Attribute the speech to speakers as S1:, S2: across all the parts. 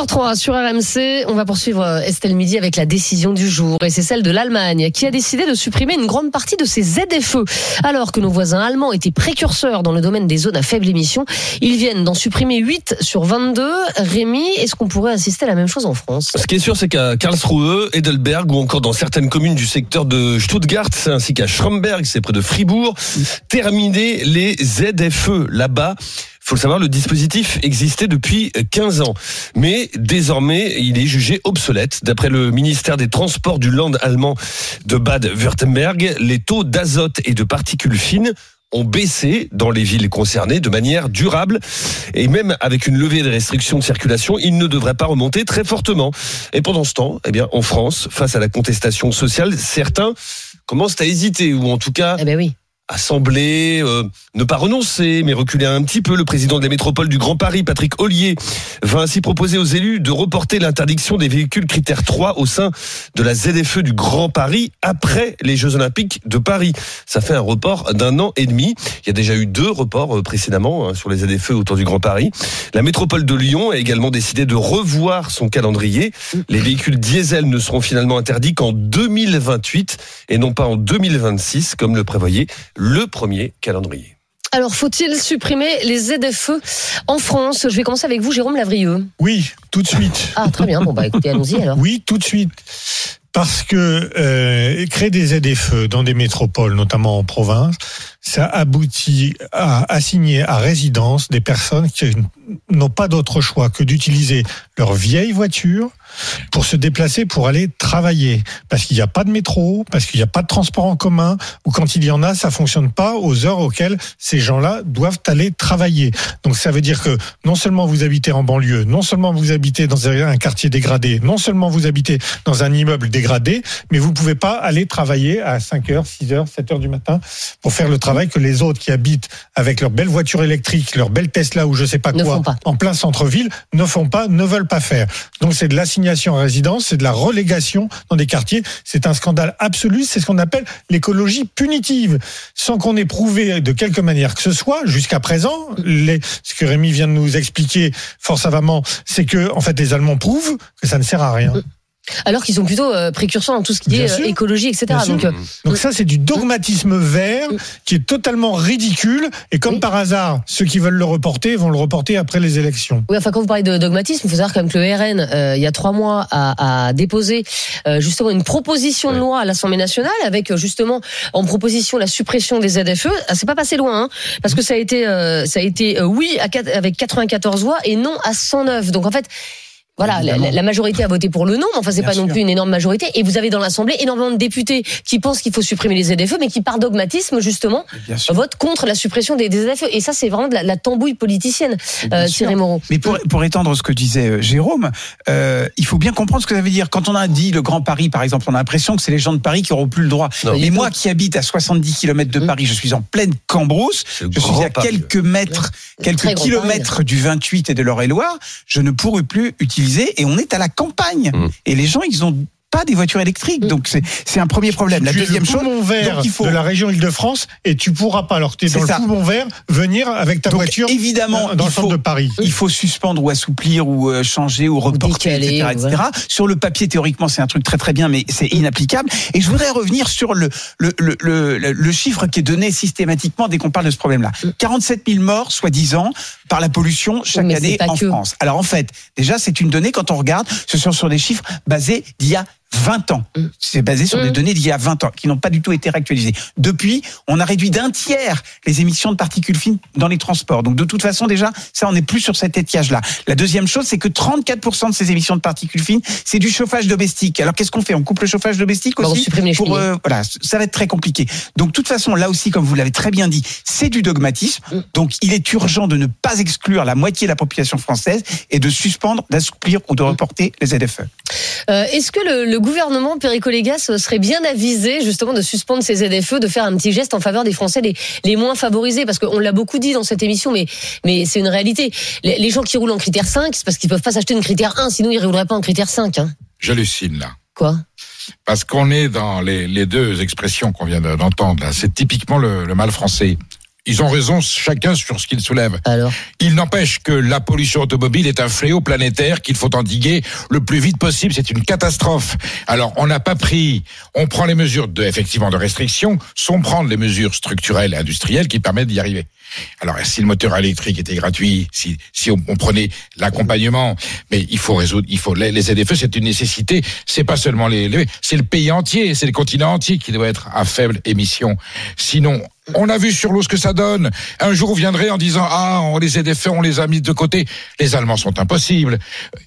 S1: 13h03 sur RMC, on va poursuivre euh, Estelle Midi avec la décision du jour et c'est celle de l'Allemagne qui a décidé de supprimer une grande partie de ses ZFE. Alors que nos voisins allemands étaient précurseurs dans le domaine des zones à faible émission, ils viennent d'en supprimer 8 sur 22. Rémi, est-ce qu'on pourrait assister à la même chose en France?
S2: Ce qui est sûr, c'est qu'à Karlsruhe, Heidelberg ou encore dans certaines communes du secteur de Stuttgart, ainsi qu'à Schromberg, c'est près de Fribourg, terminer les ZFE là-bas faut le savoir, le dispositif existait depuis 15 ans. Mais désormais, il est jugé obsolète. D'après le ministère des Transports du Land allemand de Bade-Württemberg, les taux d'azote et de particules fines ont baissé dans les villes concernées de manière durable et même avec une levée des restrictions de circulation, ils ne devraient pas remonter très fortement. Et pendant ce temps, eh bien, en France, face à la contestation sociale, certains commencent à hésiter ou en tout cas
S1: Eh ben oui.
S2: Assembler, euh, ne pas renoncer, mais reculer un petit peu. Le président de la métropole du Grand Paris, Patrick Ollier, va ainsi proposer aux élus de reporter l'interdiction des véhicules critères 3 au sein de la ZFE du Grand Paris après les Jeux Olympiques de Paris. Ça fait un report d'un an et demi. Il y a déjà eu deux reports euh, précédemment hein, sur les ZFE autour du Grand Paris. La métropole de Lyon a également décidé de revoir son calendrier. Les véhicules diesel ne seront finalement interdits qu'en 2028 et non pas en 2026 comme le prévoyait le premier calendrier.
S1: Alors, faut-il supprimer les ZFE en France? Je vais commencer avec vous, Jérôme Lavrieux.
S3: Oui, tout de suite.
S1: Ah, très bien. Bon, bah écoutez, allons-y alors.
S3: Oui, tout de suite. Parce que euh, créer des ZFE dans des métropoles, notamment en province, ça aboutit à assigner à résidence des personnes qui n'ont pas d'autre choix que d'utiliser leur vieille voiture pour se déplacer, pour aller travailler. Parce qu'il n'y a pas de métro, parce qu'il n'y a pas de transport en commun, ou quand il y en a, ça fonctionne pas aux heures auxquelles ces gens-là doivent aller travailler. Donc ça veut dire que non seulement vous habitez en banlieue, non seulement vous habitez dans un quartier dégradé, non seulement vous habitez dans un immeuble dégradé, mais vous pouvez pas aller travailler à 5h, 6h, 7h du matin pour faire le travail que les autres qui habitent avec leur belle voiture électrique, leur belle Tesla ou je sais pas
S1: Ne
S3: quoi,
S1: pas.
S3: en plein centre-ville, ne font pas, ne veulent pas faire. Donc c'est de l'assignation à résidence, c'est de la relégation dans des quartiers. C'est un scandale absolu. C'est ce qu'on appelle l'écologie punitive, sans qu'on ait prouvé de quelque manière que ce soit jusqu'à présent. Les, ce que Rémi vient de nous expliquer fort savamment, c'est que en fait les Allemands prouvent que ça ne sert à rien.
S1: Alors qu'ils sont plutôt euh, précurseurs dans tout ce qui
S3: Bien
S1: est
S3: sûr.
S1: euh, écologie, etc.
S3: Sûr.
S1: Donc, euh,
S3: Donc ça, c'est du dogmatisme vert qui est totalement ridicule. Et comme
S1: Oui.
S3: par hasard, ceux qui veulent le reporter vont le reporter après les élections.
S1: Oui, enfin, quand vous parlez de dogmatisme, il faut savoir quand même que le RN, euh, il y a trois mois, a, a déposé euh, justement une proposition de loi à l'Assemblée nationale avec euh, justement en proposition la suppression des ZFE. Ah, c'est pas passé loin, hein, parce que ça a été, euh, ça a été euh, oui à, avec 94 voix et non à 109. Donc en fait. Voilà, la, majorité a voté pour le non, mais enfin c'est pas non plus une énorme majorité. Et vous avez dans l'Assemblée énormément de députés qui pensent qu'il faut supprimer les ZFE, mais qui par dogmatisme justement votent contre la suppression des, des ZFE. Et ça c'est vraiment de la, la tambouille politicienne, euh. Thierry Moreau.
S4: Mais pour, pour étendre ce que disait euh, Jérôme, euh, il faut bien comprendre ce que ça veut dire. Quand on a dit le Grand Paris, par exemple, on a l'impression que c'est les gens de Paris qui auront plus le droit.
S2: Non.
S4: Mais moi qui habite à 70 km de
S1: Mmh.
S4: Paris, je suis en pleine Cambrousse, je suis à
S2: Paris.
S4: quelques mètres, quelques kilomètres du 28 et de l'Eure-et-Loire, je ne pourrai plus utiliser et on est à la campagne.
S2: Mmh.
S4: Et les gens, ils ont pas des voitures électriques. Donc c'est c'est un premier problème. La
S3: tu es
S4: deuxième
S3: le
S4: chose,
S3: poumon vert
S4: donc il faut
S3: de la région Île-de-France et tu pourras pas, alors que tu es
S4: C'est
S3: dans
S4: ça.
S3: le poumon vert, venir avec ta
S4: Donc,
S3: voiture
S4: évidemment,
S3: dans
S4: il
S3: le centre
S4: faut-
S3: de Paris.
S4: il faut suspendre ou assouplir ou euh, changer ou reporter,
S1: décaler,
S4: etc., etc. Sur le papier, théoriquement, c'est un truc très très bien, mais c'est inapplicable. Et je voudrais revenir sur le le, le, le, le- le chiffre qui est donné systématiquement dès qu'on parle de ce problème-là. 47 000 morts, soi-disant, par la pollution chaque année en
S1: que.
S4: France. Alors en fait, déjà, c'est une donnée, quand on regarde, ce sont sur des chiffres basés d'il y a 20 ans. C'est basé sur
S1: Mm.
S4: des données d'il y a 20 ans, qui n'ont pas du tout été réactualisées. Depuis, on a réduit d'un tiers les émissions de particules fines dans les transports. Donc de toute façon, déjà, ça, on n'est plus sur cet étiage-là. La deuxième chose, c'est que 34% de ces émissions de particules fines, c'est du chauffage domestique. Alors qu'est-ce qu'on fait? On coupe le chauffage domestique
S1: Bah, on
S4: aussi
S1: supprime les
S4: pour, euh, voilà, ça va être très compliqué. Donc, de toute façon, là aussi, comme vous l'avez très bien dit, c'est du dogmatisme.
S1: Mm.
S4: Donc, il est urgent de ne pas exclure la moitié de la population française et de suspendre, d'assouplir ou de reporter les ZFE.
S1: Euh, Est-ce que le, le gouvernement Perico-Légas serait bien avisé justement de suspendre ces ZFE, de faire un petit geste en faveur des Français les, les moins favorisés Parce qu'on l'a beaucoup dit dans cette émission, mais, mais c'est une réalité. Les, les gens qui roulent en critère 5, c'est parce qu'ils peuvent pas s'acheter une critère 1, sinon ils rouleraient pas en critère 5. Hein.
S5: J'hallucine là.
S1: Quoi?
S6: Parce qu'on est dans les, les deux expressions qu'on vient de- d'entendre. C'est typiquement le, le mal français. Ils ont raison chacun sur ce qu'ils soulèvent.
S1: Alors,
S6: Il n'empêche que la pollution automobile est un fléau planétaire qu'il faut endiguer le plus vite possible. C'est une catastrophe. Alors, on n'a pas pris, on prend les mesures de, effectivement, de restriction, sans prendre les mesures structurelles et industrielles qui permettent d'y arriver. Alors, si le moteur électrique était gratuit, si, si on, on prenait l'accompagnement, mais il faut résoudre, il faut, les, les ZFE, c'est une nécessité. C'est pas seulement les, les- c'est le pays entier, c'est le continent entier qui doit être à faible émission. Sinon, on a vu sur l'eau ce que ça donne. Un jour, vous viendrez en disant ah, on les a défaits, on les a mis de côté. Les Allemands sont impossibles.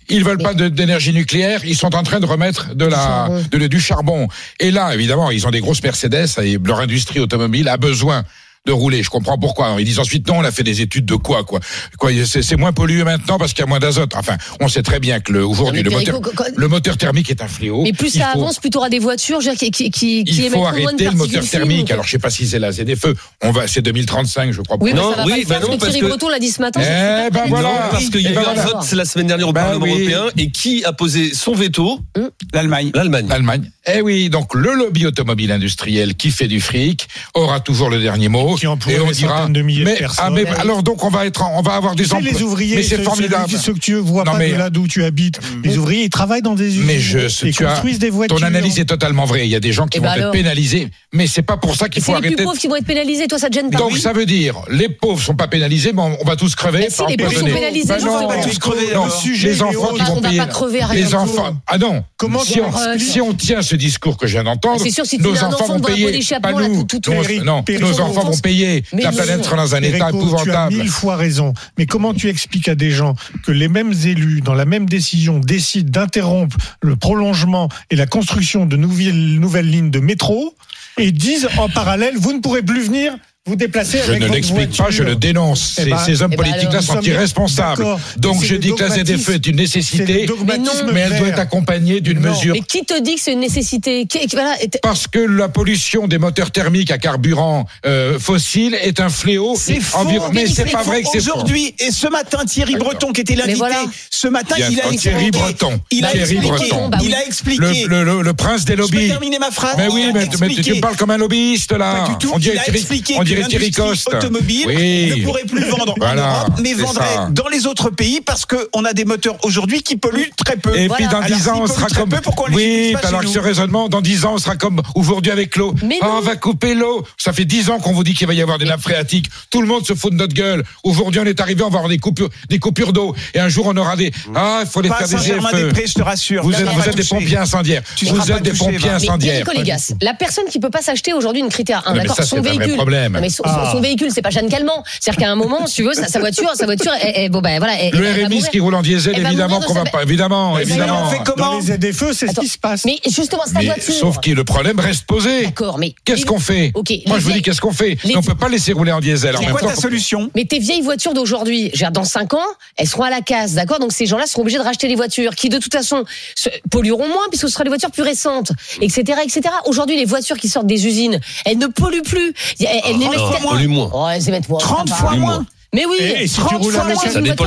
S6: Ils veulent pas d'énergie nucléaire. Ils sont en train de remettre de la de, du charbon. Et là, évidemment, ils ont des grosses Mercedes et leur industrie automobile a besoin de rouler. Je comprends pourquoi. Ils disent ensuite non, on a fait des études de quoi quoi. Quoi, c'est c'est moins pollué maintenant parce qu'il y a moins d'azote. Enfin, on sait très bien que le aujourd'hui
S1: Non,
S6: le moteur
S1: Perico, quand-
S6: le moteur thermique est un fléau.
S1: mais plus
S6: Il
S1: ça
S6: faut-
S1: avance, plus tu auras des voitures dire, qui, qui, qui,
S6: il faut arrêter le moteur thermique. Alors, je sais pas si c'est la ZFE. On va, c'est 2035, je crois.
S1: Oui, mais
S2: Non,
S1: ça va
S2: oui,
S1: pas le
S2: bah non,
S1: parce que Thierry
S2: que-
S1: Breton l'a dit ce matin.
S6: Eh
S1: c'est
S6: ben voilà.
S2: Parce qu'il y a
S6: Eh
S2: eu
S6: ben
S2: un vote la semaine dernière au
S6: Ben
S2: Parlement européen et qui a posé son veto
S4: L'Allemagne.
S2: L'Allemagne.
S6: L'Allemagne. Eh oui, donc le lobby automobile industriel qui fait du fric aura toujours le dernier mot.
S3: Qui emploie
S6: et on
S3: des
S6: dira.
S3: centaines de milliers de
S6: mais,
S3: personnes.
S6: ah, mais
S1: Ouais.
S6: alors donc on va être, on va avoir des emplois.
S3: les ouvriers,
S6: mais c'est formidable.
S3: Ceux, ceux que tu vois
S6: Non,
S3: pas
S6: mais-
S3: de là d'où tu habites, les ouvriers, ils travaillent dans des usines.
S6: Mais je, ce-
S3: ils
S6: tu as,
S3: construisent des voitures.
S6: ton analyse est totalement vraie. Il y a des gens qui
S1: Eh
S6: vont
S1: ben
S6: être
S1: alors
S6: pénalisés, mais c'est pas pour ça qu'il
S1: C'est
S6: faut
S1: les plus
S6: arrêter.
S1: pauvres qui vont être pénalisés. Toi, ça te gêne pas
S6: Donc ça veut dire, les pauvres sont pas pénalisés, mais on, on va tous crever.
S1: Si, les pauvres sont pénalisés, non, on va
S4: tous crever,
S6: les enfants
S3: on
S6: qui
S3: va-
S6: vont
S1: on va
S6: payer.
S1: pas crever à rien
S6: les enfants. Ah non.
S3: Comment
S6: si on, tient ce discours que je viens d'entendre,
S1: C'est sûr, si tu
S6: nos enfants
S1: enfant
S6: vont payer. Pas nous. Non, nos enfants vont payer.
S1: Mais
S6: La planète sera dans un état
S3: Tu as
S6: épouvantable.
S3: mille fois raison. Mais comment tu expliques à des gens que les mêmes élus, dans la même décision, décident d'interrompre le prolongement et la construction de nouvelles, nouvelles lignes de métro et disent en parallèle, vous ne pourrez plus venir vous déplacer
S6: Je
S3: avec
S6: ne l'explique pas, je le dénonce.
S3: Eh
S6: Ces,
S3: ben-
S6: ces hommes
S1: eh ben
S6: politiques-là sont irresponsables. Donc
S3: Mais
S6: je dis que la ZFE est une nécessité,
S3: dogmatisme
S6: mais elle doit être accompagnée d'une mesure
S1: Mais qui te dit que c'est une nécessité? Qui- qui- voilà, et t-
S6: Parce que la pollution des moteurs thermiques à carburant euh, fossile est un fléau.
S4: C'est faux.
S6: Mais c'est pas vrai que c'est.
S4: Aujourd'hui, et ce matin, Thierry. Breton, qui était l'invité,
S1: voilà.
S4: ce matin, il a
S6: sûr,
S4: expliqué.
S6: Thierry Breton.
S4: Il a
S6: Thierry
S4: expliqué.
S6: Breton.
S1: Bah.
S4: Il a expliqué.
S6: Le, prince des
S4: Je
S6: lobbies.
S4: terminer ma phrase?
S6: Mais oui, mais, mais tu, parles comme un lobbyiste là.
S4: Pas du tout.
S6: On
S4: a
S6: Thierry, Coste.
S4: automobile
S6: Oui.
S4: ne pourrait plus vendre
S6: Voilà,
S4: en Europe, mais vendrait
S6: ça.
S4: dans les autres pays parce qu'on a des moteurs aujourd'hui qui polluent très peu.
S6: Et
S1: Voilà.
S6: puis dans
S4: Alors,
S6: 10 ans, on sera comme. oui,
S4: pas
S6: alors
S4: chez
S6: que
S4: nous
S6: ce raisonnement, dans 10 ans, on sera comme aujourd'hui avec l'eau.
S1: Mais
S6: Ah,
S1: non.
S6: on va couper l'eau. Ça fait 10 ans qu'on vous dit qu'il va y avoir des nappes phréatiques. Tout le monde se fout de notre gueule. Aujourd'hui, on est arrivé, on va avoir des coupures, des coupures d'eau. Et un jour, on aura des. Ah, il faut les faire des GFE.
S4: je te rassure.
S6: Vous êtes, vous êtes des pompiers incendiaires. Vous êtes des pompiers incendiaires.
S1: La personne qui peut pas s'acheter aujourd'hui une critère 1,
S6: Non, mais
S1: d'accord, son véhicule. Mais son,
S6: Ah.
S1: son véhicule, c'est pas Jeanne Calment. C'est-à-dire qu'à un moment, si tu veux, sa, sa voiture, sa voiture, bon ben voilà.
S6: Le RMI, qui roule en diesel, évidemment qu'on va pas. Évidemment,
S1: Mais
S6: évidemment.
S4: on fait
S3: Dans
S4: comment
S3: les ZFE, c'est ce qui se passe.
S1: Mais justement, sa
S6: Mais,
S1: voiture.
S6: sauf que le problème reste posé.
S1: D'accord, mais
S6: Qu'est-ce qu'on fait
S1: Ok,
S6: Moi,
S1: les
S6: je vous dis qu'est-ce qu'on fait
S1: les-
S6: On peut pas laisser rouler en diesel. En
S4: C'est
S6: même
S4: quoi
S6: temps,
S4: ta solution
S1: Mais tes vieilles voitures d'aujourd'hui, dans 5 ans, elles seront à la casse, d'accord Donc ces gens-là seront obligés de racheter des voitures qui, de toute façon, pollueront moins puisque ce sera des voitures plus récentes, etc., etc. Aujourd'hui, les voitures qui sortent des usines, elles ne polluent plus. Elles, elles n'émettent
S2: Non,
S1: qu'à-
S2: pollue moins.
S1: Oh, elles émettent moins.
S4: 30
S1: ça va.
S4: fois moins.
S2: moins.
S1: Mais oui,
S3: Et- et si tu
S1: 30
S3: roules
S1: fois moins
S2: Ça dépend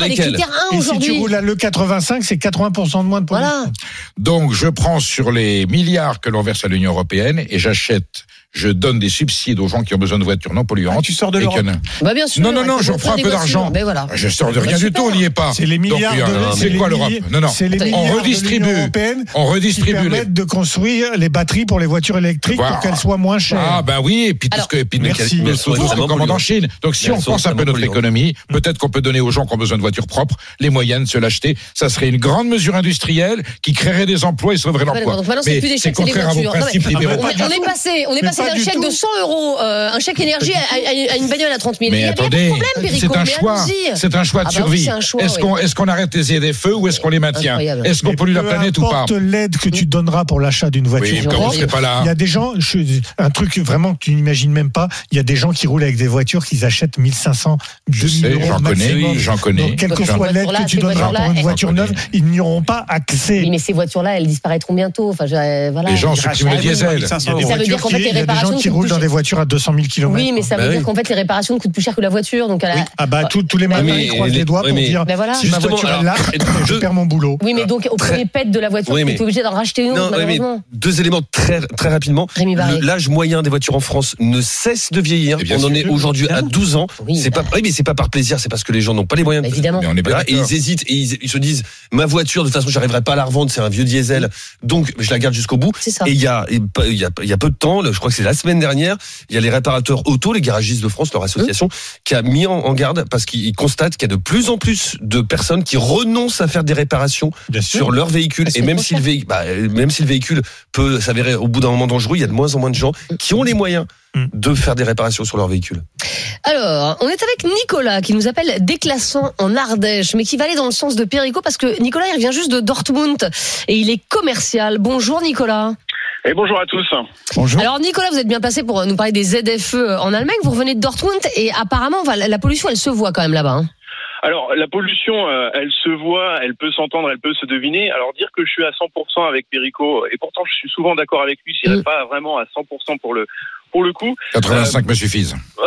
S1: 1
S3: Et si tu
S1: aujourd'hui.
S3: roules à l'E85, c'est 80% de moins de pollution.
S1: Voilà.
S6: Donc, je prends sur les milliards que l'on verse à l'Union européenne et j'achète, je donne des subsides aux gens qui ont besoin de voitures non polluantes.
S4: Ah, tu sors de l'Europe.
S1: Bah bien sûr.
S6: Non, non, non, je reprends un peu d'argent.
S1: Ben voilà.
S6: Je sors de
S1: Bah,
S6: rien du tout, on n'y est pas.
S3: C'est les milliards
S6: Donc,
S3: de
S6: euh,
S3: c'est
S6: quoi l'Europe Non, non.
S3: C'est les milliards
S6: On
S3: de
S6: redistribue.
S3: européenne
S6: On
S3: qui
S6: redistribue les.
S3: de construire les batteries pour les voitures électriques
S6: Voilà.
S3: pour qu'elles soient moins chères.
S6: Ah ben oui, et puis tout ce que et puis
S3: Merci.
S2: Mais
S6: commande en
S2: polluantes.
S6: Chine. Donc si on pense un peu notre
S2: polluantes.
S6: économie, peut-être qu'on peut donner aux gens qui ont besoin de voitures propres les moyens de se l'acheter. Ça serait une grande mesure industrielle qui créerait des emplois et sauverait l'emploi.
S1: c'est
S6: Mais contraire à vos.
S1: Non,
S6: principes
S1: mais-
S6: libéraux.
S1: On, est- on passé
S3: pas
S1: d'un
S3: du
S1: chèque
S3: tout.
S1: de 100 euros, euh, un chèque énergie à, à- à une bagnole à 30 000.
S6: Mais
S1: Il y a
S6: attendez,
S1: pas de problème,
S6: c'est un choix, c'est un choix de
S1: Ah bah oui,
S6: survie.
S1: un
S6: Est-ce
S1: oui.
S6: qu'on est-ce qu'on arrête les ZFE ou est-ce qu'on les maintient. Est-ce qu'on pollue la planète ou pas
S3: importe l'aide que tu donneras pour l'achat d'une voiture
S6: Oui, comme on
S3: propre,
S6: serait pas là.
S3: il y a des gens, je- un truc vraiment que tu n'imagines même pas, il y a des gens qui roulent avec des voitures qu'ils achètent 1500,
S6: Je
S3: 2000
S6: sais,
S3: euros
S6: j'en connais, j'en connais.
S3: Donc, quelle que soit l'aide que tu donneras pour une voiture neuve, ils n'y auront pas accès.
S1: Oui, mais ces voitures-là, elles disparaîtront bientôt. Enfin, je- euh, voilà.
S6: Les gens suppriment le
S1: rachètent-
S6: diesel.
S3: Des
S1: Ça veut dire qu'en fait, les
S3: des
S1: réparations
S3: gens qui roulent dans des voitures à 200 000 km.
S1: Oui, mais ça veut
S2: Bah
S1: dire
S2: oui.
S1: qu'en fait, les réparations coûtent plus cher que la voiture. Donc, à la...
S3: Ah bah tous, tous les
S1: Bah
S3: matins, ils croisent
S2: les-
S3: doigts pour dire
S1: Ben voilà.
S3: si ma voiture
S2: alors,
S3: est là, je perds mon boulot.
S1: Oui, mais donc, au premier pet de la voiture,
S2: Oui,
S1: tu es obligé d'en racheter une autre, malheureusement.
S2: deux éléments très très rapidement. L'âge moyen des voitures en France ne cesse de vieillir.
S6: Bien
S2: On en est aujourd'hui à 12 ans.
S1: Oui,
S2: c'est
S1: bah.
S2: pas, oui, mais c'est pas par plaisir, c'est parce que les gens n'ont pas les moyens.
S1: Bah,
S2: de-
S1: évidemment.
S6: Mais on est
S2: Voilà, et ils hésitent et ils, ils se disent ma voiture de toute façon j'arriverai pas à la revendre c'est un vieux diesel donc je la garde jusqu'au bout
S1: C'est ça.
S2: et il y a et pas- il y a il y a peu de temps je crois que c'est la semaine dernière il y a les réparateurs auto les garagistes de France leur association qui a mis en, garde parce qu'ils constatent qu'il y a de plus en plus de personnes qui renoncent à faire des réparations
S3: Bien sûr.
S2: sur leur véhicule
S1: Parce
S2: et même si le véhicule bah, même si le véhicule peut s'avérer au bout d'un moment dangereux il y a de moins en moins de gens qui ont les moyens
S3: Mm.
S2: de faire des réparations sur leur véhicule
S1: Alors, on est avec Nicolas qui nous appelle déclassant en Ardèche, mais qui va aller dans le sens de Perico parce que Nicolas, il vient juste de Dortmund et il est commercial. Bonjour Nicolas.
S5: Et bonjour à tous.
S3: Bonjour.
S1: Alors Nicolas, vous êtes bien passé pour nous parler des ZFE en Allemagne. Vous revenez de Dortmund et apparemment, enfin, la pollution, elle se voit quand même là-bas. hein.
S5: Alors, la pollution, euh, elle se voit, elle peut s'entendre, elle peut se deviner. Alors, dire que je suis à 100% avec Perico, et pourtant je suis souvent d'accord avec lui, je n'irai pas vraiment à 100% pour le pour le coup.
S6: 85 me suffisent.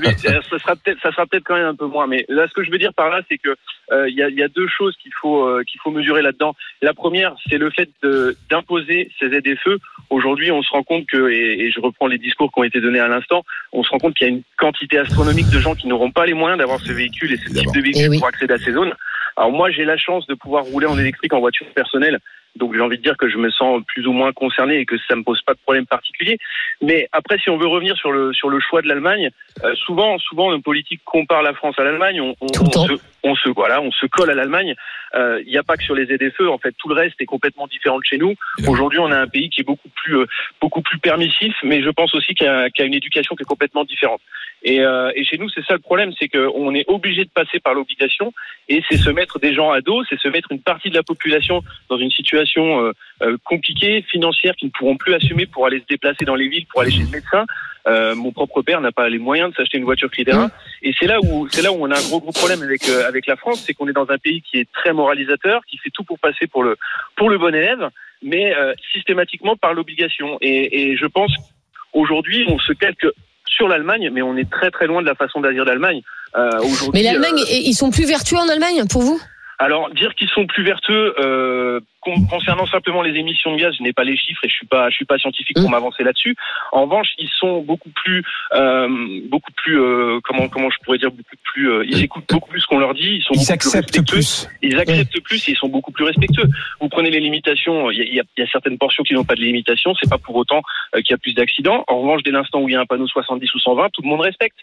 S5: Mais euh, ça sera peut-être, ça sera peut-être quand même un peu moins. Mais là, ce que je veux dire par là, c'est que euh, il y, a, il y a deux choses qu'il faut euh, qu'il faut mesurer là-dedans. La première, c'est le fait de- d'imposer ces ZFE. Aujourd'hui, on se rend compte que, et, et je reprends les discours qui ont été donnés à l'instant, on se rend compte qu'il y a une quantité astronomique de gens qui n'auront pas les moyens d'avoir ce véhicule et ce type de véhicule
S1: Eh oui.
S5: pour accéder à ces zones. Alors moi, j'ai la chance de pouvoir rouler en électrique en voiture personnelle. Donc j'ai envie de dire que je me sens plus ou moins concerné et que ça me pose pas de problème particulier. Mais après, si on veut revenir sur le sur le choix de l'Allemagne, euh, souvent souvent nos politiques comparent la France à l'Allemagne. On, on, on se, on se voilà, on se colle à l'Allemagne. Euh, Il n'y a pas que sur les ZFE. En fait, tout le reste est complètement différent de chez nous. Aujourd'hui, on a un pays qui est beaucoup plus euh, beaucoup plus permissif, mais je pense aussi qu'il y, a- y a une éducation qui est complètement différente. Et, euh, et chez nous, c'est ça le problème, c'est qu'on est obligé de passer par l'obligation, et c'est se mettre des gens à dos, c'est se mettre une partie de la population dans une situation euh, euh, compliquée, financière, qui ne pourront plus assumer pour aller se déplacer dans les villes, pour aller chez le médecin. Euh, mon propre père n'a pas les moyens de s'acheter une voiture 1. Et c'est là où c'est là où on a un gros gros problème avec euh, avec la France, c'est qu'on est dans un pays qui est très moralisateur, qui fait tout pour passer pour le pour le bon élève, mais euh, systématiquement par l'obligation. Et, et je pense aujourd'hui on se calque sur l'Allemagne, mais on est très très loin de la façon d'agir d'Allemagne. Aujourd'hui,
S1: Mais l'Allemagne, ils sont plus vertueux en Allemagne pour vous?
S5: Alors dire qu'ils sont plus vertueux euh, concernant simplement les émissions de gaz, je n'ai pas les chiffres et je suis pas je suis pas scientifique pour
S1: Mm.
S5: m'avancer là-dessus. En revanche, ils sont beaucoup plus euh, beaucoup plus euh, comment comment je pourrais dire beaucoup plus euh, ils écoutent beaucoup plus ce qu'on leur dit, ils sont
S4: Ils acceptent
S5: plus. Ils acceptent plus et ils sont beaucoup plus respectueux. Vous prenez les limitations, il y a, y a- certaines portions qui n'ont pas de limitation, c'est pas pour autant euh, qu'il y a plus d'accidents. En revanche, dès l'instant où il y a un panneau 70 ou 120, tout le monde respecte.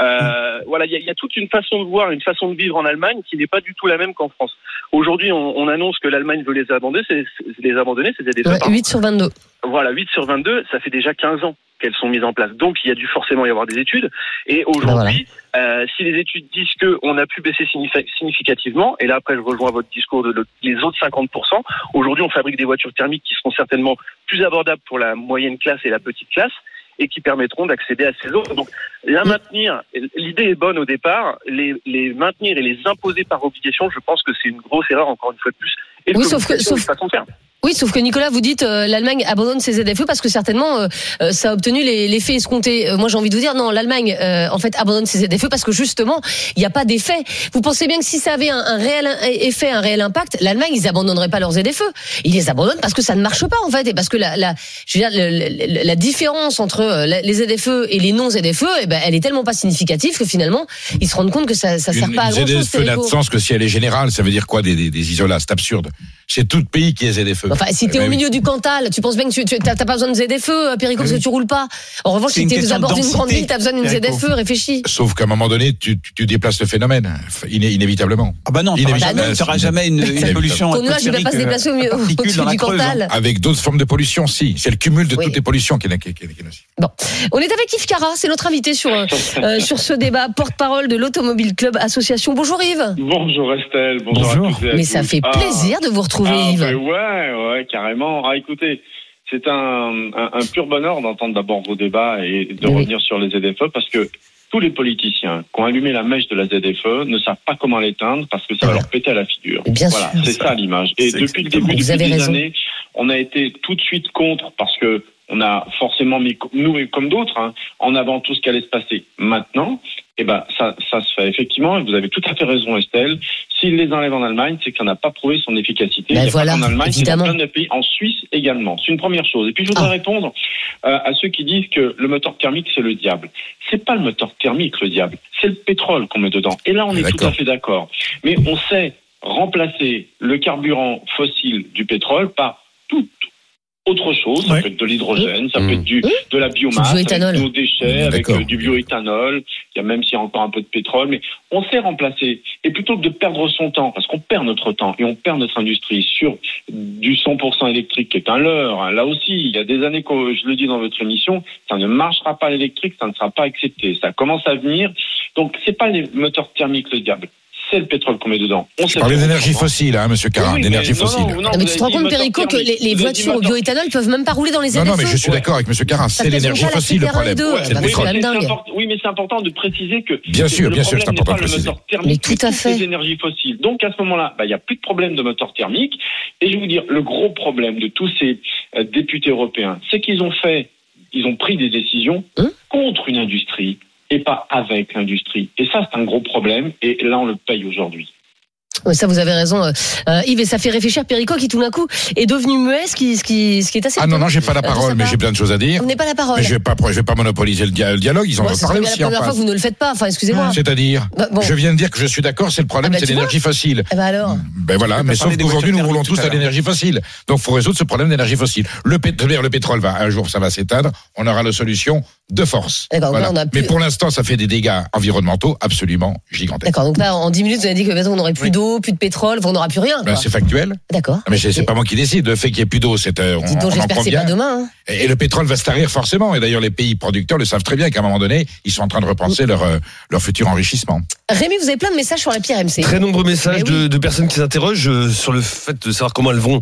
S5: Euh, Voilà, il y, y a toute une façon de voir, une façon de vivre en Allemagne qui n'est pas du tout la même qu'en France. Aujourd'hui, on, on annonce que l'Allemagne veut les abandonner, c'est les abandonner, c'est des
S1: Ouais, 8 sur 22.
S5: voilà, 8 sur 22, ça fait déjà 15 ans qu'elles sont mises en place. Donc, il y a dû forcément y avoir des études. Et aujourd'hui, euh, si les études disent qu'on a pu baisser signifi- significativement, et là après je rejoins votre discours de le- les autres 50%, aujourd'hui on fabrique des voitures thermiques qui seront certainement plus abordables pour la moyenne classe et la petite classe et qui permettront d'accéder à ces autres. Donc, la maintenir, l'idée est bonne au départ, les, les maintenir et les imposer par obligation, je pense que c'est une grosse erreur, encore une fois de plus. Et
S1: Oui, sauf que- sauf-
S5: faire.
S1: Oui, sauf que Nicolas, vous dites euh, l'Allemagne abandonne ses ZFE parce que certainement euh, euh, ça a obtenu les- l'effet escompté. Euh, moi, j'ai envie de vous dire non, l'Allemagne euh, en fait abandonne ses ZFE parce que justement il n'y a pas d'effet. Vous pensez bien que si ça avait un, un réel effet, un réel impact, l'Allemagne ils abandonneraient pas leurs ZFE. Ils les abandonnent parce que ça ne marche pas en fait et parce que la, la, je veux dire, le- le- la différence entre les ZFE et les non ZFE, eh ben, elle est tellement pas significative que finalement ils se rendent compte que ça, ça sert
S6: Une,
S1: pas à grand chose.
S6: ZFE n'a de sens que si elle est générale. Ça veut dire quoi des, des, des isolats C'est absurde. C'est tout pays qui est ZFE.
S1: Enfin, si t'es
S6: Eh ben
S1: au
S6: oui.
S1: milieu du Cantal, tu penses bien que tu t'as pas besoin de ZFE, Perico, parce que tu roules pas. En revanche, si t'es aux abords d'une grande ville, t'as besoin d'une. ZFE, réfléchis.
S6: Sauf qu'à un moment donné, tu, tu, tu déplaces le phénomène, iné- inévitablement.
S4: Ah bah non, n'auras jamais, une, pollution
S1: Ton nuage, il va pas se
S4: atmosphérique,
S1: déplacer au, milieu-
S4: euh,
S1: du. Cantal.
S6: Avec d'autres formes de pollution, si. C'est le cumul de toutes les pollutions qui est, est nocive.
S1: On est avec Yves Cara, c'est notre invité sur, euh, euh, sur ce débat, porte-parole de l'Automobile Club Association. Bonjour Yves.
S7: Bonjour Estelle, bonjour, à tous
S1: Mais ça fait
S7: Ah,
S1: plaisir de vous retrouver
S7: ah,
S1: Yves.
S7: ben ouais, ouais, carrément. Ah, écoutez, c'est un, un, un pur bonheur d'entendre d'abord vos débats et de
S1: Oui.
S7: revenir sur les ZFE parce que tous les politiciens qui ont allumé la mèche de la ZFE ne savent pas comment l'éteindre parce que ça va leur péter à la figure.
S1: Bien
S7: voilà,
S1: sûr.
S7: c'est ça l'image. Et depuis le début,
S1: Vous
S7: depuis
S1: avez
S7: des
S1: raison.
S7: années, on a été tout de suite contre parce que on a forcément mis, nous et comme d'autres, hein, en avant tout ce qui allait se passer. Maintenant, eh ben, ça, ça se fait effectivement, et vous avez tout à fait raison, Estelle. S'il les enlève en Allemagne, c'est qu'on n'a pas prouvé son efficacité.
S1: Ben voilà,
S7: qu'en Allemagne, c'est dans plein de pays, en Suisse également. C'est une première chose. Et puis, je voudrais
S1: Ah.
S7: répondre euh, à ceux qui disent que le moteur thermique, c'est le diable. C'est pas le moteur thermique, le diable. C'est le pétrole qu'on met dedans. Et là, on
S6: Ah,
S7: est tout à fait d'accord. Mais on sait remplacer le carburant fossile du pétrole par toute autre chose. Ça
S3: Ouais.
S7: peut être de l'hydrogène, ça peut
S2: Mmh.
S7: être du, de la biomasse,
S1: Du
S7: avec nos déchets, avec
S6: D'accord.
S7: euh, du bioéthanol. Il y a même s'il y a encore un peu de pétrole, mais on sait remplacer. Et plutôt que de perdre son temps, parce qu'on perd notre temps et on perd notre industrie sur du 100% électrique qui est un leurre. hein. Là aussi, il y a des années que je le dis dans votre émission, ça ne marchera pas l'électrique, ça ne sera pas accepté. Ça commence à venir. Donc, c'est pas les moteurs thermiques le diable. C'est le pétrole qu'on met dedans. On sait pas.
S6: d'énergie fossile, hein, monsieur Carin,
S7: Oui,
S6: d'énergie
S7: mais non,
S6: fossile.
S7: non, non,
S1: Non, mais tu te rends compte, Perico, que les, voitures au bioéthanol peuvent même pas rouler dans les
S6: Non,
S1: ZFE
S6: non, mais je suis d'accord avec monsieur Carin, c'est l'énergie fossile le problème.
S1: R2.
S6: C'est
S1: Bah,
S7: oui, mais c'est important- oui, mais c'est important de préciser que
S6: Bien sûr,
S7: le
S6: bien sûr, c'est
S7: n'est
S6: important
S7: pas
S6: de
S7: le
S6: préciser.
S7: moteur thermique,
S1: Mais tout à fait.
S7: les énergies fossiles. Donc à ce moment-là, bah, il n'y a plus de problème de moteur thermique. Et je vais vous dire, le gros problème de tous ces euh, députés européens, c'est qu'ils ont fait, ils ont pris des décisions
S1: Hein
S7: contre une industrie et pas avec l'industrie. Et ça, c'est un gros problème. Et là, on le paye aujourd'hui.
S1: Oui, Ça, vous avez raison, euh, euh, Yves, et ça fait réfléchir Perico qui, tout d'un coup, est devenu muet, ce qui, ce qui, ce qui est assez.
S6: Ah non, non, j'ai pas la
S1: Euh,
S6: parole, mais j'ai plein de choses à dire.
S1: Vous n'avez pas la parole.
S6: Mais je vais pas, je vais pas monopoliser le, dia- le dialogue, ils en ont parlé
S1: la
S6: aussi en
S1: première fois que vous ne le faites pas. Enfin, excusez-moi.
S6: C'est-à-dire,
S1: Bah, bon.
S6: je viens de dire que je suis d'accord, c'est le problème,
S1: Ah bah,
S6: c'est l'énergie fossile.
S1: Eh ben alors.
S6: Ben voilà, mais sauf qu'aujourd'hui, nous roulons tous
S4: à
S6: l'énergie fossile. Donc, faut résoudre ce problème d'énergie fossile. Le, pét- le pétrole va, un jour, ça va s'éteindre. On aura la solution de force.
S1: Là, on a plus-
S6: Mais pour l'instant, ça fait des dégâts environnementaux absolument gigantesques.
S1: D'accord, donc là, en 10 minutes, vous avez dit que bientôt, on n'aurait plus d'eau, plus de pétrole, on n'aura plus rien.
S6: Ben, c'est factuel.
S1: D'accord.
S6: Ah, Mais c'est pas moi qui décide. Le fait qu'il n'y ait plus d'eau, c'est euh, on,
S1: donc, j'espère que c'est pas demain. hein.
S6: Et, et le pétrole va se tarir forcément. Et d'ailleurs, les pays producteurs le savent très bien qu'à un moment donné, ils sont en train de repenser leur euh, leur futur enrichissement.
S1: Rémi, vous avez plein de messages sur la pierre MC.
S2: Très nombreux messages
S1: oui.
S2: de, de personnes qui s'interrogent euh, sur le fait de savoir comment elles vont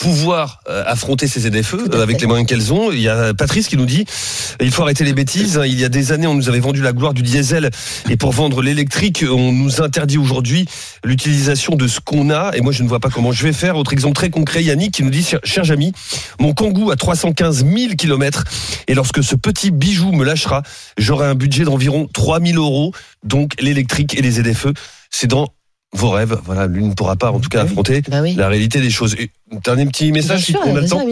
S2: pouvoir euh, affronter ces ZFE euh, avec les moyens qu'elles ont. Il y a Patrice qui nous dit il faut arrêter les bêtises. Il y a des années, on nous avait vendu la gloire du diesel et pour vendre l'électrique, on nous interdit aujourd'hui l'utilisation de ce qu'on a. Et moi, je ne vois pas comment je vais faire. Autre exemple très concret, Yannick qui nous dit cher Jamy, mon Kangoo a 315 000 kilomètres et lorsque ce petit bijou me lâchera, j'aurai un budget d'environ 3000 euros. Donc l'électrique et les ZFE, c'est dans vos rêves. Voilà, l'une ne pourra pas en tout cas affronter
S1: Bah oui.
S2: la réalité des choses. Et un dernier petit message, si
S1: sûr,
S2: on a le temps.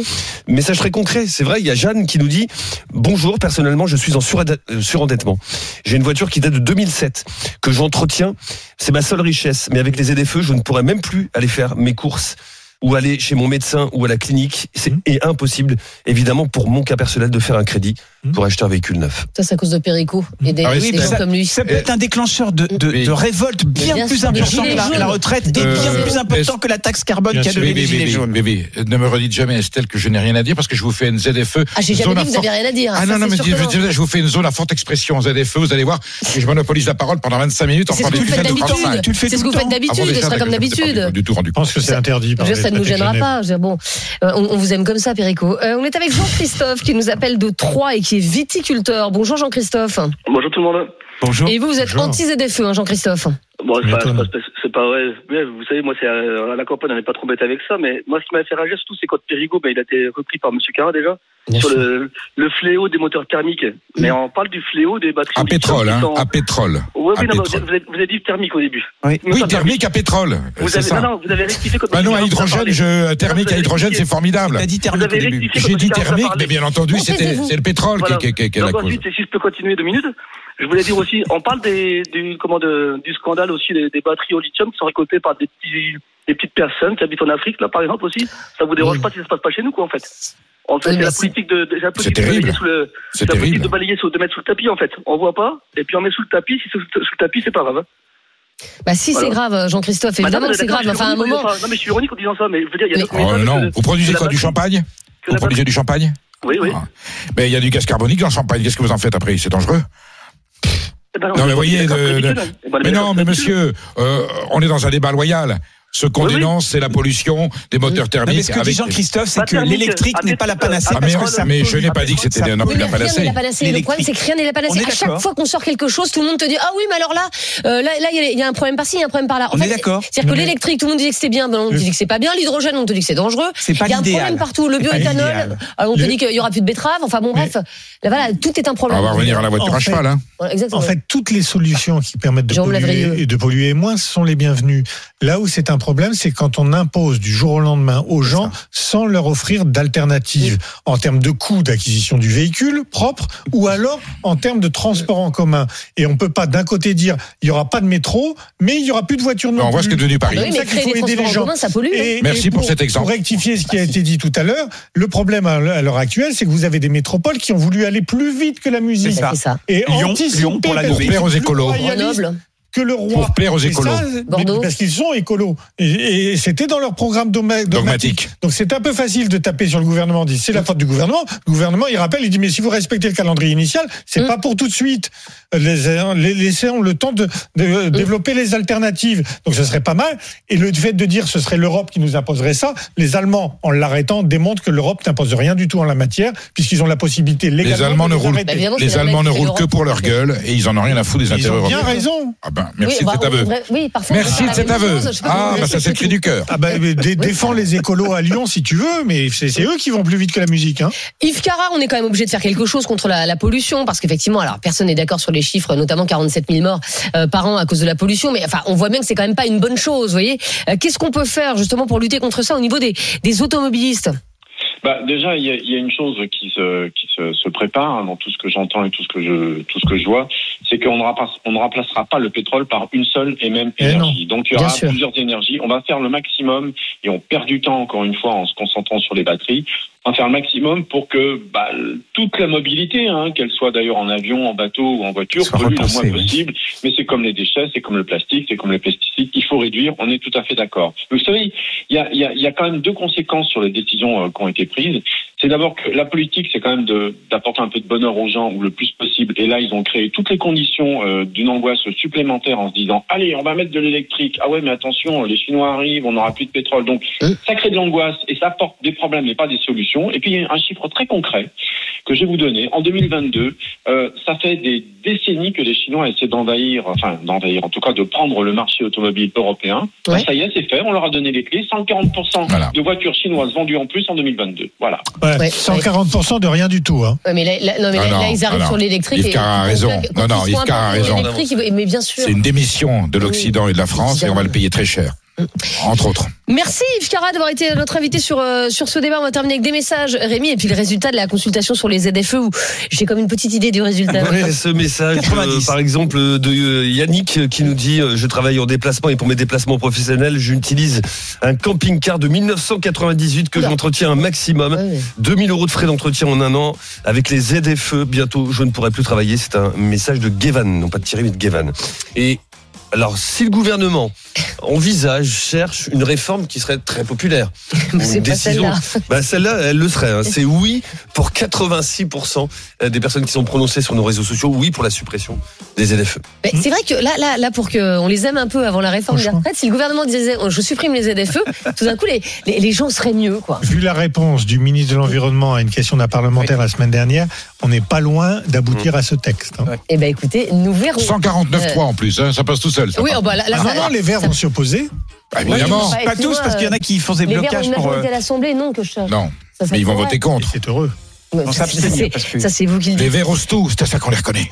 S2: Message très concret, c'est vrai, il y a Jeanne qui nous dit Bonjour, personnellement, je suis en euh, surendettement. J'ai une voiture qui date de 2007, que j'entretiens, c'est ma seule richesse. Mais avec les ZFE, je ne pourrais même plus aller faire mes courses ou aller chez mon médecin ou à la clinique. C'est et impossible, évidemment, pour mon cas personnel, de faire un crédit. Pour acheter un véhicule neuf.
S1: Ça, c'est à cause de Perico et des,
S6: Ah oui,
S1: des gens
S4: ça-
S1: comme lui.
S4: Ça peut être un déclencheur de, de, de révolte bien,
S1: bien
S4: plus important que la, la retraite et
S6: Euh,
S4: bien plus important que la taxe carbone qui a donné les
S6: Bébé,
S4: gilets
S6: bébé,
S4: jaunes.
S6: bébé, ne me redites jamais, Estelle, que je n'ai rien à dire parce que je vous fais une ZFE.
S1: Ah, j'ai jamais dit que vous
S6: fort-
S1: avez rien à dire.
S6: Ah
S1: Ça,
S6: non, non, mais je, vous fais une zone à forte expression ZFE, vous allez voir, je monopolise la parole pendant 25 minutes, en
S1: C'est ce que
S6: prenant
S1: vous
S6: des
S1: faites
S6: de
S1: d'habitude.
S6: 35.
S4: Tu le fais
S1: C'est ce que vous faites.
S6: Ah
S1: d'habitude,
S6: déjà,
S1: ce sera comme d'habitude.
S6: Du tout rendu
S3: Je pense que c'est interdit. par
S1: Je veux dire, ça ne nous gênera pas. Je veux dire, Bon, euh, on, vous aime comme ça, Perico. Euh, on est avec Jean-Christophe qui nous appelle de Troyes et qui est viticulteur. Bonjour Jean-Christophe.
S8: Bonjour tout le monde.
S4: Bonjour.
S1: Et vous, vous êtes
S3: Bonjour.
S1: anti-ZFE, hein, Jean-Christophe
S8: Bon, c'est pas, vrai. Mais vous savez, moi, c'est euh, à la campagne, on n'est pas trop bête avec ça. Mais moi, ce qui m'a fait rager surtout, c'est quand Périgo, ben, il a été repris par Monsieur Carin déjà sur le, le fléau des moteurs thermiques. Mais on parle du fléau des batteries.
S6: À pétrole, hein,
S8: sont-
S6: à pétrole.
S8: Ouais,
S6: à
S8: oui, non, mais
S6: pétrole.
S8: vous, avez, vous avez dit thermique au début.
S4: Oui.
S6: Oui, thermique à pétrole.
S8: Vous avez,
S6: ça.
S8: non, non, vous avez rectifié quand
S6: Bah non, à hydrogène, je, thermique à hydrogène, c'est formidable.
S4: T'as dit
S8: Vous
S4: thermique
S6: J'ai dit thermique, mais bien entendu, c'était, c'est le pétrole
S8: Voilà.
S6: qui, est la cause.
S8: ensuite, si je peux continuer deux minutes, je voulais dire aussi, on parle des, du, comment de, du scandale aussi des, des batteries au lithium qui sont récoltées par des, petits, des petites personnes qui habitent en Afrique, là par exemple aussi. Ça vous dérange pas si ça se passe pas chez nous, quoi, en fait En fait, c'est la politique de, de- c'est la politique
S6: C'est
S8: de balayer sous le, la politique de balayer sous, de mettre sous le tapis, en fait. On voit pas, et puis on met sous le tapis. Si c'est sous, sous le tapis, c'est pas grave. hein.
S1: Bah si,
S8: Voilà.
S1: c'est grave, Jean-Christophe. Évidemment c'est grave. Enfin, à un moment.
S8: Non, mais je suis ironique en disant ça, mais je veux dire, il y a
S1: Mais-
S6: Oh non,
S8: de-
S6: vous produisez quoi, du champagne Vous produisez du champagne
S8: Oui, oui.
S6: Ah. Mais il y a du gaz carbonique dans le champagne. Qu'est-ce que vous en faites après? C'est dangereux
S8: ben
S6: Non, mais voyez, de- de-.
S8: Eh ben,
S6: Mais non, mais monsieur, euh, on est dans un débat loyal. Ce qu'on
S8: Oui, oui.
S6: dénonce, c'est la pollution des moteurs
S4: Non, mais
S6: thermiques.
S4: ce que dit Jean-Christophe, c'est que l'électrique n'est pas la panacée
S6: Ah,
S4: parce
S6: mais,
S4: que ça
S6: mais je n'ai pas dit que c'était non plus la panacée.
S1: la panacée. Le problème, c'est que rien n'est la panacée.
S4: On
S1: À chaque fois qu'on sort quelque chose, tout le monde te dit Ah oui, mais alors là, euh, là, là, il y a- il y, a un problème par-ci, il y a un problème par-là.
S4: On
S1: fait,
S4: est d'accord.
S1: C'est-à-dire que l'électrique, tout le monde dit que c'est bien, on te dit que c'est pas bien. L'hydrogène, on te dit que c'est dangereux.
S4: C'est pas
S1: Il y a un problème partout. Le bioéthanol, euh, on te dit qu'il y aura plus de betteraves. Enfin bon, bref, là, voilà, tout est un
S6: On
S1: problème.
S6: va revenir à la voiture à cheval.
S3: En fait, toutes les solutions qui permettent de
S1: Jérôme
S3: polluer
S1: Lavrieux.
S3: et de polluer moins sont les bienvenues. Là où c'est un problème, c'est quand on impose du jour au lendemain aux gens sans leur offrir d'alternatives en termes de coût d'acquisition du véhicule propre ou alors en termes de transport en commun. Et on peut pas d'un côté dire il y aura pas de métro, mais il y aura plus de voitures non
S6: On voit ce qu'est devenu Paris.
S1: Oui,
S3: C'est
S1: mais
S3: ça qu'il
S1: créer
S3: faut
S1: des
S3: aider les
S1: en
S3: gens.
S1: commun, ça pollue. hein.
S3: Et-
S6: Merci
S3: et
S6: pour cet exemple.
S3: Pour rectifier ce qui a été dit tout à l'heure, le problème à l'heure actuelle, c'est que vous avez des métropoles qui ont voulu aller plus vite que la musique.
S4: C'est ça.
S1: Ça.
S3: Et
S4: Lyon, Lyon pour la
S6: Plaire aux écolos.
S1: Grenoble.
S3: Que le roi.
S6: Pour plaire aux écolos.
S3: ça,
S1: Bordeaux.
S3: Parce qu'ils sont écolos. Et, et c'était dans leur programme dogma- dogmatique.
S6: Dogmatique.
S3: Donc c'est un peu facile de taper sur le gouvernement. On dit c'est la faute du gouvernement. Le gouvernement il rappelle, il dit mais si vous respectez le calendrier initial, c'est
S1: Mm.
S3: pas pour tout de suite. Les, les, laissons le temps de, de développer les alternatives. Donc ce serait pas mal. Et le fait de dire ce serait l'Europe qui nous imposerait ça, les Allemands en l'arrêtant démontrent que l'Europe n'impose rien du tout en la matière puisqu'ils ont la possibilité légalement
S6: Les Allemands
S3: de
S6: ne
S3: les
S6: roulent.
S1: Bah,
S6: les Allemands ne roulent que pour leur gueule et ils en ont rien à foutre des
S3: Ils
S6: intérêts
S3: ont bien
S6: européens.
S3: raison.
S6: Ah ben, merci
S1: Oui,
S6: de
S1: bah,
S6: cet aveu.
S1: Oui, parfois.
S6: Merci de cet aveu.
S1: chose.
S6: Ah, bah ça c'est le cri du cœur.
S3: Ah bah, défends les écolos à Lyon si tu veux, mais c'est c'est eux qui vont plus vite que la musique. Hein.
S1: Yves Cara, on est quand même obligé de faire quelque chose contre la, la pollution parce qu'effectivement, alors personne n'est d'accord sur les chiffres, notamment 47 000 morts euh, par an à cause de la pollution, mais enfin, on voit bien que c'est quand même pas une bonne chose, vous voyez. Euh, Qu'est-ce qu'on peut faire justement pour lutter contre ça au niveau des, des automobilistes?
S7: Bah, déjà, il y a, y a une chose qui se, qui se, se prépare hein, dans tout ce que j'entends et tout ce que je, tout ce que je vois, c'est qu'on ne, remplace- on ne remplacera pas le pétrole par une seule et même
S3: Eh
S7: énergie. Donc il y
S1: Bien
S7: aura
S1: sûr.
S7: plusieurs énergies. On va faire le maximum et on perd du temps encore une fois en se concentrant sur les batteries. On va faire le maximum pour que bah, toute la mobilité, hein, qu'elle soit d'ailleurs en avion, en bateau ou en voiture, pollue le moins
S4: oui.
S7: possible. Mais c'est comme les déchets, c'est comme le plastique, c'est comme les pesticides. Il faut réduire. On est tout à fait d'accord. Vous savez, il y a, il y, a, y a quand même deux conséquences sur les décisions euh, qui ont été prises. C'est d'abord que la politique, c'est quand même d'apporter un peu de bonheur aux gens ou le plus possible. Et là, ils ont créé toutes les conditions euh, d'une angoisse supplémentaire en se disant allez, on va mettre de l'électrique. Ah ouais, mais attention, les Chinois arrivent, on n'aura plus de pétrole. Donc, ça crée de l'angoisse et ça apporte des problèmes mais pas des solutions. Et puis, il y a un chiffre très concret que je vais vous donner. En 2022, euh, ça fait des décennies que les Chinois essaient d'envahir, enfin d'envahir, en tout cas de prendre le marché automobile européen.
S1: Ouais.
S7: Ça y est, c'est fait. On leur a donné les clés. 140%
S6: Voilà.
S7: de voitures chinoises vendues en plus en 2022. Voilà.
S3: Ouais,
S1: Ouais,
S3: 140% de rien du tout. Hein.
S1: Ouais, mais là, là- non, mais
S6: Ah
S1: là,
S6: non,
S1: là, ils arrivent
S6: ah non.
S1: sur l'électrique.
S6: Yves Cara a raison. Non, non, Yves Cara a raison.
S1: Mais bien sûr.
S6: C'est une démission de l'Occident et de la France et on va le payer très cher. Entre autres.
S1: Merci Yves Cara d'avoir été notre invité sur, euh, sur ce débat. On va terminer avec des messages, Rémi, et puis le résultat de la consultation sur les ZFE où j'ai comme une petite idée du résultat.
S2: Ouais, ce message, euh,
S4: 90.
S2: par exemple, de euh, Yannick qui nous dit euh, Je travaille en déplacement et pour mes déplacements professionnels, j'utilise un camping-car de 1998 que j'entretiens un maximum.
S1: Ouais, ouais.
S2: 2000 euros de frais d'entretien en un an. Avec les ZFE, bientôt, je ne pourrai plus travailler. C'est un message de Gevan, non pas de Thierry, mais de Gevan. Et alors, si le gouvernement envisage, cherche une réforme qui serait très populaire,
S1: c'est pas celle-là.
S2: bah celle-là, elle le serait. hein. C'est oui pour 86% des personnes qui sont prononcées sur nos réseaux sociaux. Oui pour la suppression des ZFE.
S1: Mais C'est vrai que là, là, là, pour qu'on les aime un peu avant la réforme des
S3: Franchement.
S1: retraites, si le gouvernement disait oh, je supprime les ZFE, tout d'un coup, les, les, les gens seraient mieux, quoi.
S3: Vu la réponse du ministre de l'Environnement à une question d'un parlementaire la semaine dernière, on n'est pas loin d'aboutir à ce texte. hein.
S1: Eh ben, écoutez, nous verrons.
S6: 149.3 en plus, hein, ça passe tout seul. ça,
S1: Oui, oh, bah, là, là,
S3: Ah
S1: ça-
S3: non, non, les Verts vont s'y opposer.
S6: Bah, évidemment.
S4: Pas tous, parce qu'il y en a qui font des
S1: les
S4: blocages pour. euh,
S1: à l'Assemblée, non, que je.
S6: Non,
S1: Ça, ça
S6: mais ils vont voter contre.
S3: c'est heureux.
S1: Ça, c'est- vous qui le dites.
S6: Les Verts osent tout, c'est à ça qu'on les reconnaît.